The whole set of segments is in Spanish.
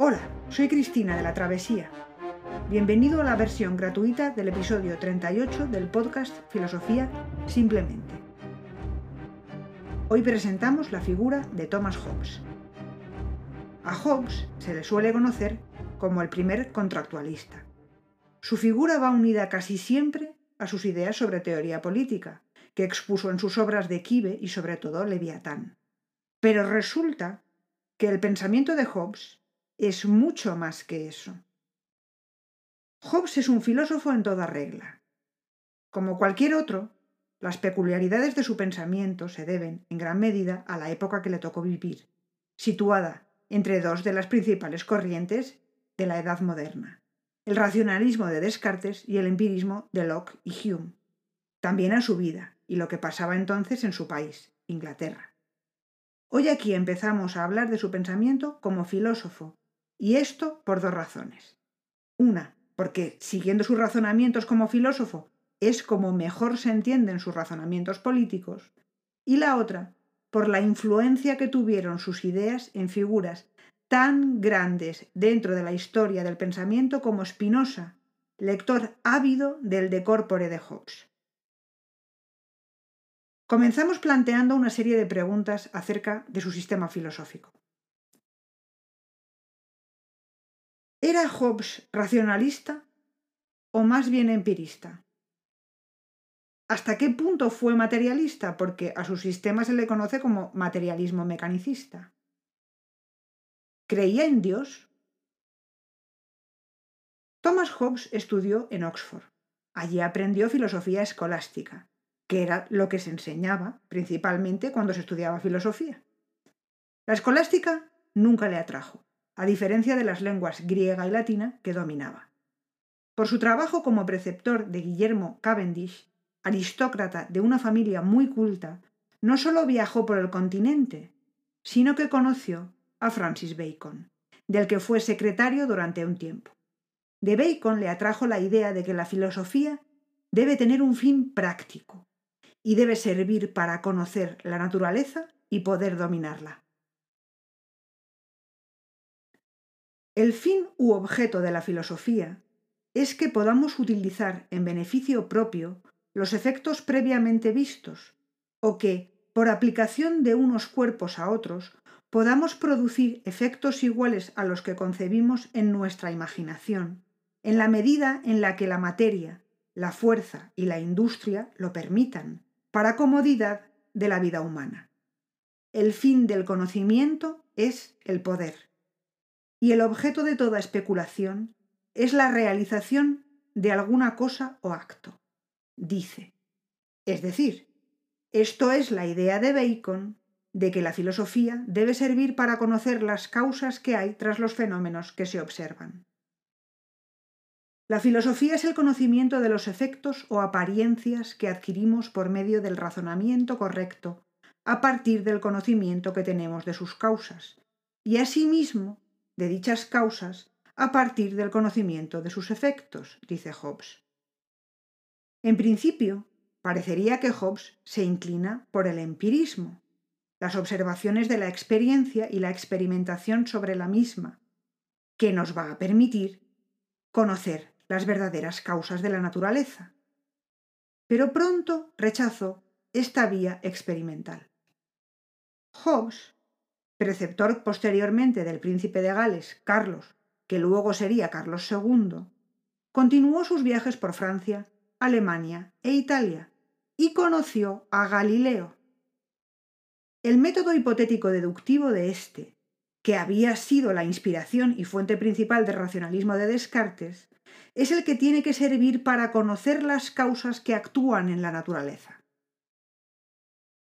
Hola, soy Cristina de la Travesía. Bienvenido a la versión gratuita del episodio 38 del podcast Filosofía Simplemente. Hoy presentamos la figura de Thomas Hobbes. A Hobbes se le suele conocer como el primer contractualista. Su figura va unida casi siempre a sus ideas sobre teoría política, que expuso en sus obras de Quive y sobre todo Leviatán. Pero resulta que el pensamiento de Hobbes es mucho más que eso. Hobbes es un filósofo en toda regla. Como cualquier otro, las peculiaridades de su pensamiento se deben, en gran medida, a la época que le tocó vivir, situada entre dos de las principales corrientes de la Edad moderna, el racionalismo de Descartes y el empirismo de Locke y Hume, también a su vida y lo que pasaba entonces en su país, Inglaterra. Hoy aquí empezamos a hablar de su pensamiento como filósofo, y esto por dos razones. Una, porque siguiendo sus razonamientos como filósofo es como mejor se entienden sus razonamientos políticos, y la otra, por la influencia que tuvieron sus ideas en figuras tan grandes dentro de la historia del pensamiento como Spinoza, lector ávido del De Corpore de Hobbes. Comenzamos planteando una serie de preguntas acerca de su sistema filosófico. ¿Era Hobbes racionalista o más bien empirista? ¿Hasta qué punto fue materialista? Porque a su sistema se le conoce como materialismo mecanicista. ¿Creía en Dios? Thomas Hobbes estudió en Oxford. Allí aprendió filosofía escolástica que era lo que se enseñaba principalmente cuando se estudiaba filosofía. La escolástica nunca le atrajo, a diferencia de las lenguas griega y latina que dominaba. Por su trabajo como preceptor de Guillermo Cavendish, aristócrata de una familia muy culta, no solo viajó por el continente, sino que conoció a Francis Bacon, del que fue secretario durante un tiempo. De Bacon le atrajo la idea de que la filosofía debe tener un fin práctico, y debe servir para conocer la naturaleza y poder dominarla. El fin u objeto de la filosofía es que podamos utilizar en beneficio propio los efectos previamente vistos, o que, por aplicación de unos cuerpos a otros, podamos producir efectos iguales a los que concebimos en nuestra imaginación, en la medida en la que la materia, la fuerza y la industria lo permitan, para comodidad de la vida humana. El fin del conocimiento es el poder, y el objeto de toda especulación es la realización de alguna cosa o acto, dice. Es decir, esto es la idea de Bacon de que la filosofía debe servir para conocer las causas que hay tras los fenómenos que se observan. La filosofía es el conocimiento de los efectos o apariencias que adquirimos por medio del razonamiento correcto a partir del conocimiento que tenemos de sus causas, y asimismo de dichas causas a partir del conocimiento de sus efectos, dice Hobbes. En principio, parecería que Hobbes se inclina por el empirismo, las observaciones de la experiencia y la experimentación sobre la misma, que nos va a permitir conocer las verdaderas causas de la naturaleza. Pero pronto rechazó esta vía experimental. Hobbes, preceptor posteriormente del príncipe de Gales, Carlos, que luego sería Carlos II, continuó sus viajes por Francia, Alemania e Italia y conoció a Galileo. El método hipotético deductivo de éste, que había sido la inspiración y fuente principal del racionalismo de Descartes, es el que tiene que servir para conocer las causas que actúan en la naturaleza.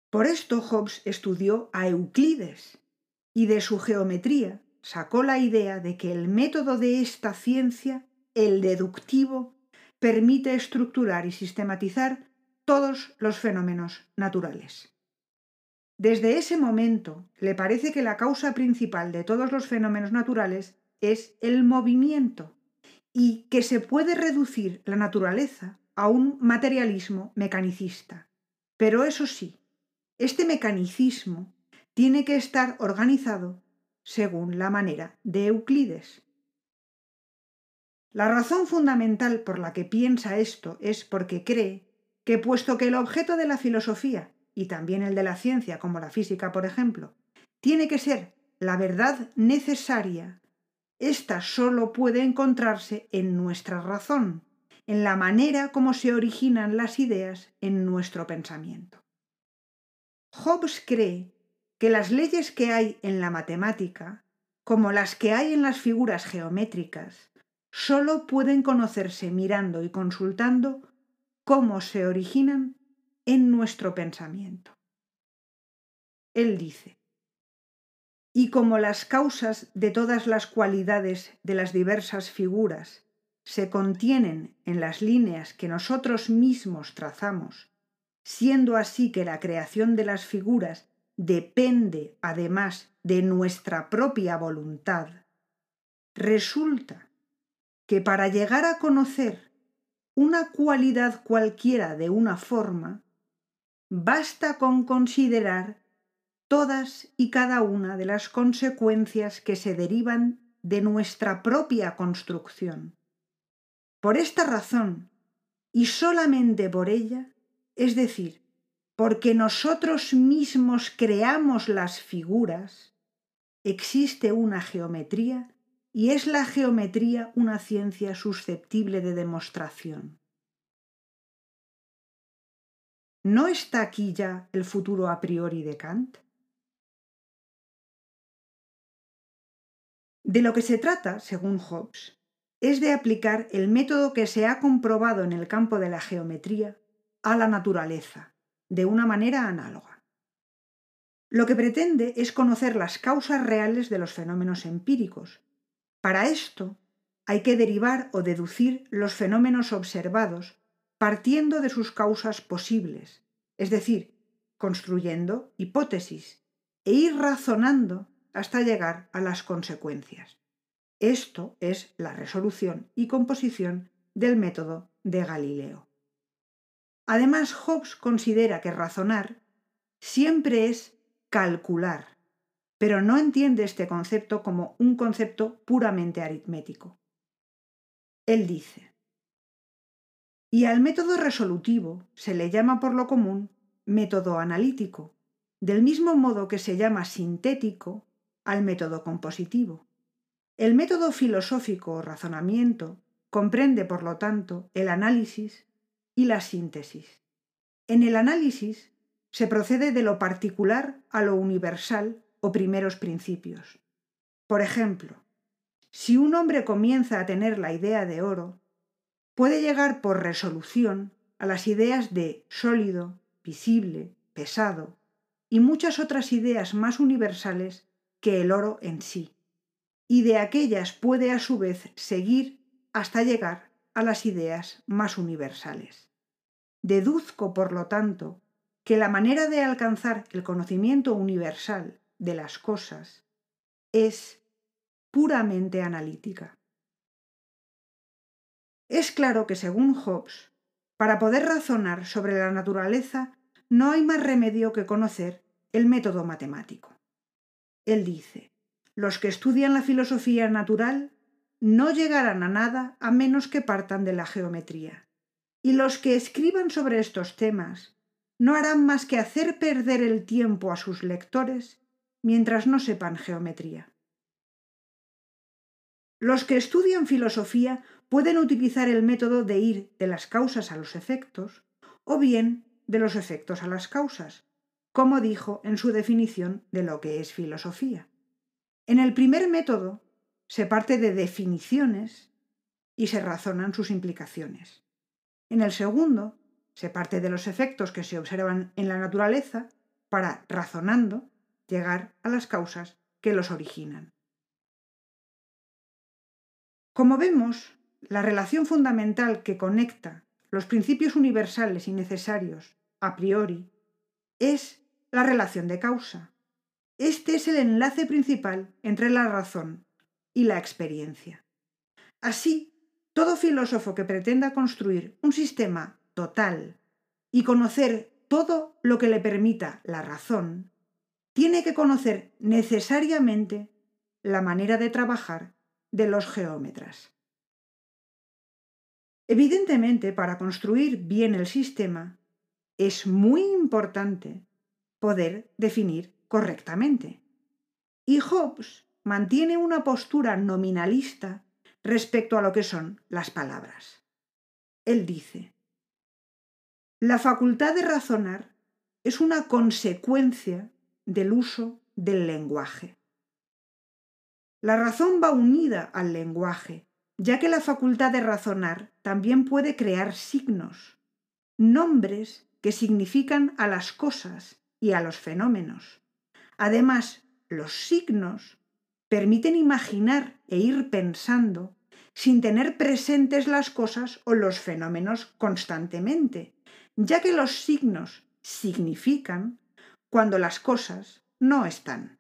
Por esto Hobbes estudió a Euclides y de su geometría sacó la idea de que el método de esta ciencia, el deductivo, permite estructurar y sistematizar todos los fenómenos naturales. Desde ese momento le parece que la causa principal de todos los fenómenos naturales es el movimiento, y que se puede reducir la naturaleza a un materialismo mecanicista. Pero eso sí, este mecanicismo tiene que estar organizado según la manera de Euclides. La razón fundamental por la que piensa esto es porque cree que puesto que el objeto de la filosofía, y también el de la ciencia, como la física, por ejemplo, tiene que ser la verdad necesaria, ésta sólo puede encontrarse en nuestra razón, en la manera como se originan las ideas en nuestro pensamiento. Hobbes cree que las leyes que hay en la matemática, como las que hay en las figuras geométricas, sólo pueden conocerse mirando y consultando cómo se originan en nuestro pensamiento. Él dice, y como las causas de todas las cualidades de las diversas figuras se contienen en las líneas que nosotros mismos trazamos, siendo así que la creación de las figuras depende además de nuestra propia voluntad, resulta que para llegar a conocer una cualidad cualquiera de una forma, basta con considerar todas y cada una de las consecuencias que se derivan de nuestra propia construcción. Por esta razón, y solamente por ella, es decir, porque nosotros mismos creamos las figuras, existe una geometría y es la geometría una ciencia susceptible de demostración. ¿No está aquí ya el futuro a priori de Kant? De lo que se trata, según Hobbes, es de aplicar el método que se ha comprobado en el campo de la geometría a la naturaleza, de una manera análoga. Lo que pretende es conocer las causas reales de los fenómenos empíricos, para esto hay que derivar o deducir los fenómenos observados partiendo de sus causas posibles, es decir, construyendo hipótesis e ir razonando hasta llegar a las consecuencias. Esto es la resolución y composición del método de Galileo. Además, Hobbes considera que razonar siempre es calcular, pero no entiende este concepto como un concepto puramente aritmético. Él dice, y al método resolutivo se le llama por lo común método analítico, del mismo modo que se llama sintético al método compositivo. El método filosófico o razonamiento comprende, por lo tanto, el análisis y la síntesis. En el análisis se procede de lo particular a lo universal o primeros principios. Por ejemplo, si un hombre comienza a tener la idea de oro, puede llegar por resolución a las ideas de sólido, visible, pesado y muchas otras ideas más universales que el oro en sí, y de aquellas puede a su vez seguir hasta llegar a las ideas más universales. Deduzco, por lo tanto, que la manera de alcanzar el conocimiento universal de las cosas es puramente analítica. Es claro que, según Hobbes, para poder razonar sobre la naturaleza no hay más remedio que conocer el método matemático. Él dice, los que estudian la filosofía natural no llegarán a nada a menos que partan de la geometría. Y los que escriban sobre estos temas no harán más que hacer perder el tiempo a sus lectores mientras no sepan geometría. Los que estudian filosofía pueden utilizar el método de ir de las causas a los efectos o bien de los efectos a las causas, como dijo en su definición de lo que es filosofía. En el primer método se parte de definiciones y se razonan sus implicaciones. En el segundo se parte de los efectos que se observan en la naturaleza para, razonando, llegar a las causas que los originan. Como vemos, la relación fundamental que conecta los principios universales y necesarios a priori es la relación de causa. Este es el enlace principal entre la razón y la experiencia. Así, todo filósofo que pretenda construir un sistema total y conocer todo lo que le permita la razón, tiene que conocer necesariamente la manera de trabajar de los geómetras. Evidentemente, para construir bien el sistema, es muy importante poder definir correctamente. Y Hobbes mantiene una postura nominalista respecto a lo que son las palabras. Él dice, la facultad de razonar es una consecuencia del uso del lenguaje. La razón va unida al lenguaje, ya que la facultad de razonar también puede crear signos, nombres que significan a las cosas y a los fenómenos. Además, los signos permiten imaginar e ir pensando sin tener presentes las cosas o los fenómenos constantemente, ya que los signos significan cuando las cosas no están.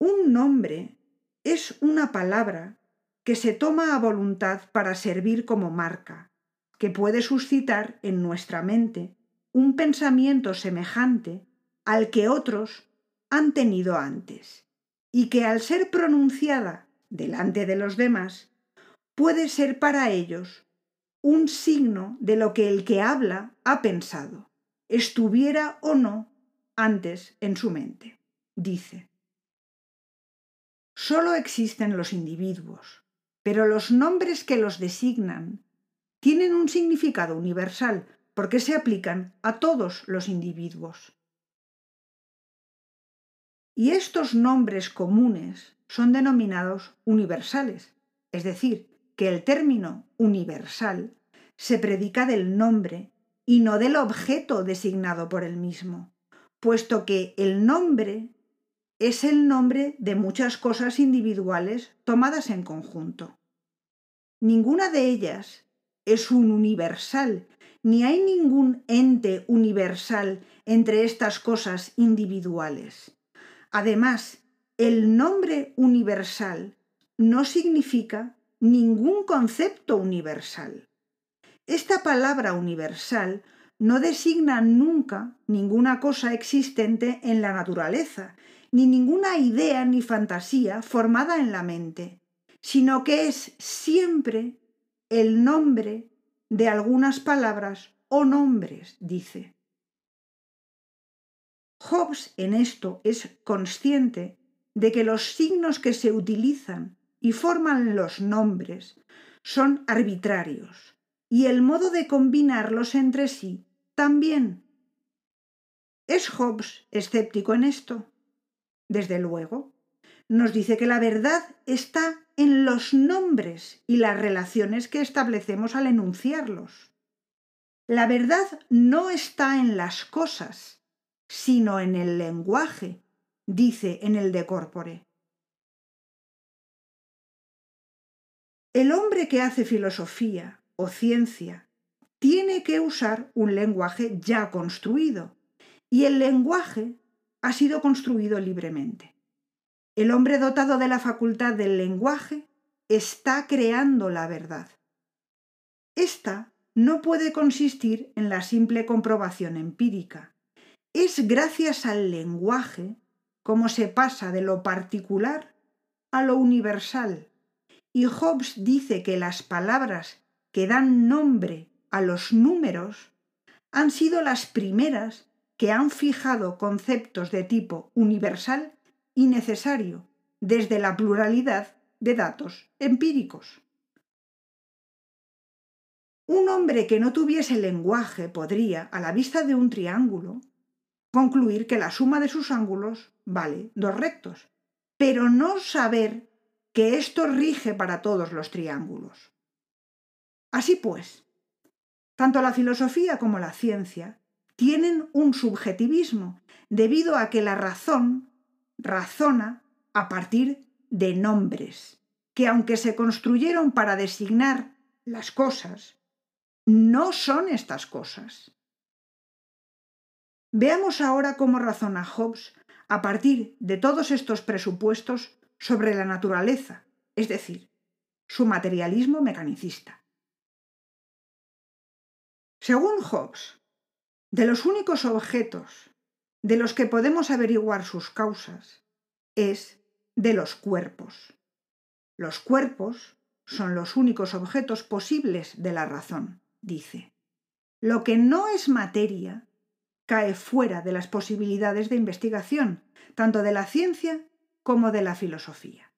Un nombre es una palabra que se toma a voluntad para servir como marca, que puede suscitar en nuestra mente un pensamiento semejante al que otros han tenido antes, y que al ser pronunciada delante de los demás, puede ser para ellos un signo de lo que el que habla ha pensado, estuviera o no antes en su mente. Dice, solo existen los individuos, pero los nombres que los designan tienen un significado universal porque se aplican a todos los individuos. Y estos nombres comunes son denominados universales, es decir, que el término universal se predica del nombre y no del objeto designado por el mismo, puesto que el nombre es el nombre de muchas cosas individuales tomadas en conjunto. Ninguna de ellas es un universal, ni hay ningún ente universal entre estas cosas individuales. Además, el nombre universal no significa ningún concepto universal. Esta palabra universal no designa nunca ninguna cosa existente en la naturaleza, ni ninguna idea ni fantasía formada en la mente, sino que es siempre el nombre de algunas palabras o nombres, dice. Hobbes en esto es consciente de que los signos que se utilizan y forman los nombres son arbitrarios y el modo de combinarlos entre sí también. ¿Es Hobbes escéptico en esto? desde luego, nos dice que la verdad está en los nombres y las relaciones que establecemos al enunciarlos. La verdad no está en las cosas, sino en el lenguaje, dice en el de Corpore. El hombre que hace filosofía o ciencia tiene que usar un lenguaje ya construido, y el lenguaje ha sido construido libremente. El hombre dotado de la facultad del lenguaje está creando la verdad. Esta no puede consistir en la simple comprobación empírica. Es gracias al lenguaje como se pasa de lo particular a lo universal. Y Hobbes dice que las palabras que dan nombre a los números han sido las primeras que han fijado conceptos de tipo universal y necesario desde la pluralidad de datos empíricos. Un hombre que no tuviese lenguaje podría, a la vista de un triángulo, concluir que la suma de sus ángulos vale dos rectos, pero no saber que esto rige para todos los triángulos. Así pues, tanto la filosofía como la ciencia tienen un subjetivismo, debido a que la razón razona a partir de nombres, que aunque se construyeron para designar las cosas, no son estas cosas. Veamos ahora cómo razona Hobbes a partir de todos estos presupuestos sobre la naturaleza, es decir, su materialismo mecanicista. Según Hobbes, de los únicos objetos de los que podemos averiguar sus causas es de los cuerpos. Los cuerpos son los únicos objetos posibles de la razón, dice. Lo que no es materia cae fuera de las posibilidades de investigación, tanto de la ciencia como de la filosofía.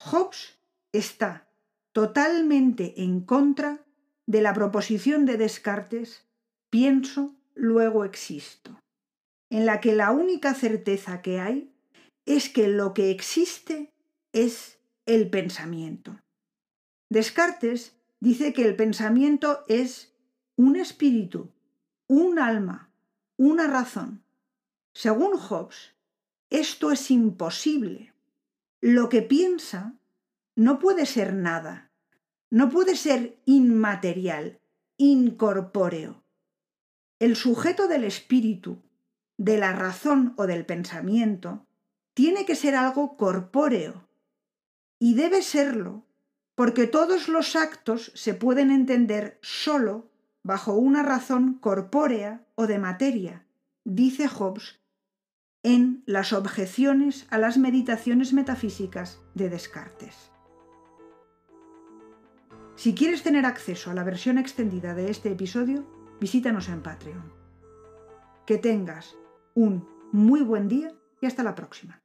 Hobbes está totalmente en contra de la proposición de Descartes pienso, luego existo, en la que la única certeza que hay es que lo que existe es el pensamiento. Descartes dice que el pensamiento es un espíritu, un alma, una razón. Según Hobbes, esto es imposible. Lo que piensa no puede ser nada, no puede ser inmaterial, incorpóreo. El sujeto del espíritu, de la razón o del pensamiento, tiene que ser algo corpóreo, y debe serlo, porque todos los actos se pueden entender sólo bajo una razón corpórea o de materia, dice Hobbes en las objeciones a las meditaciones metafísicas de Descartes. Si quieres tener acceso a la versión extendida de este episodio, visítanos en Patreon. Que tengas un muy buen día y hasta la próxima.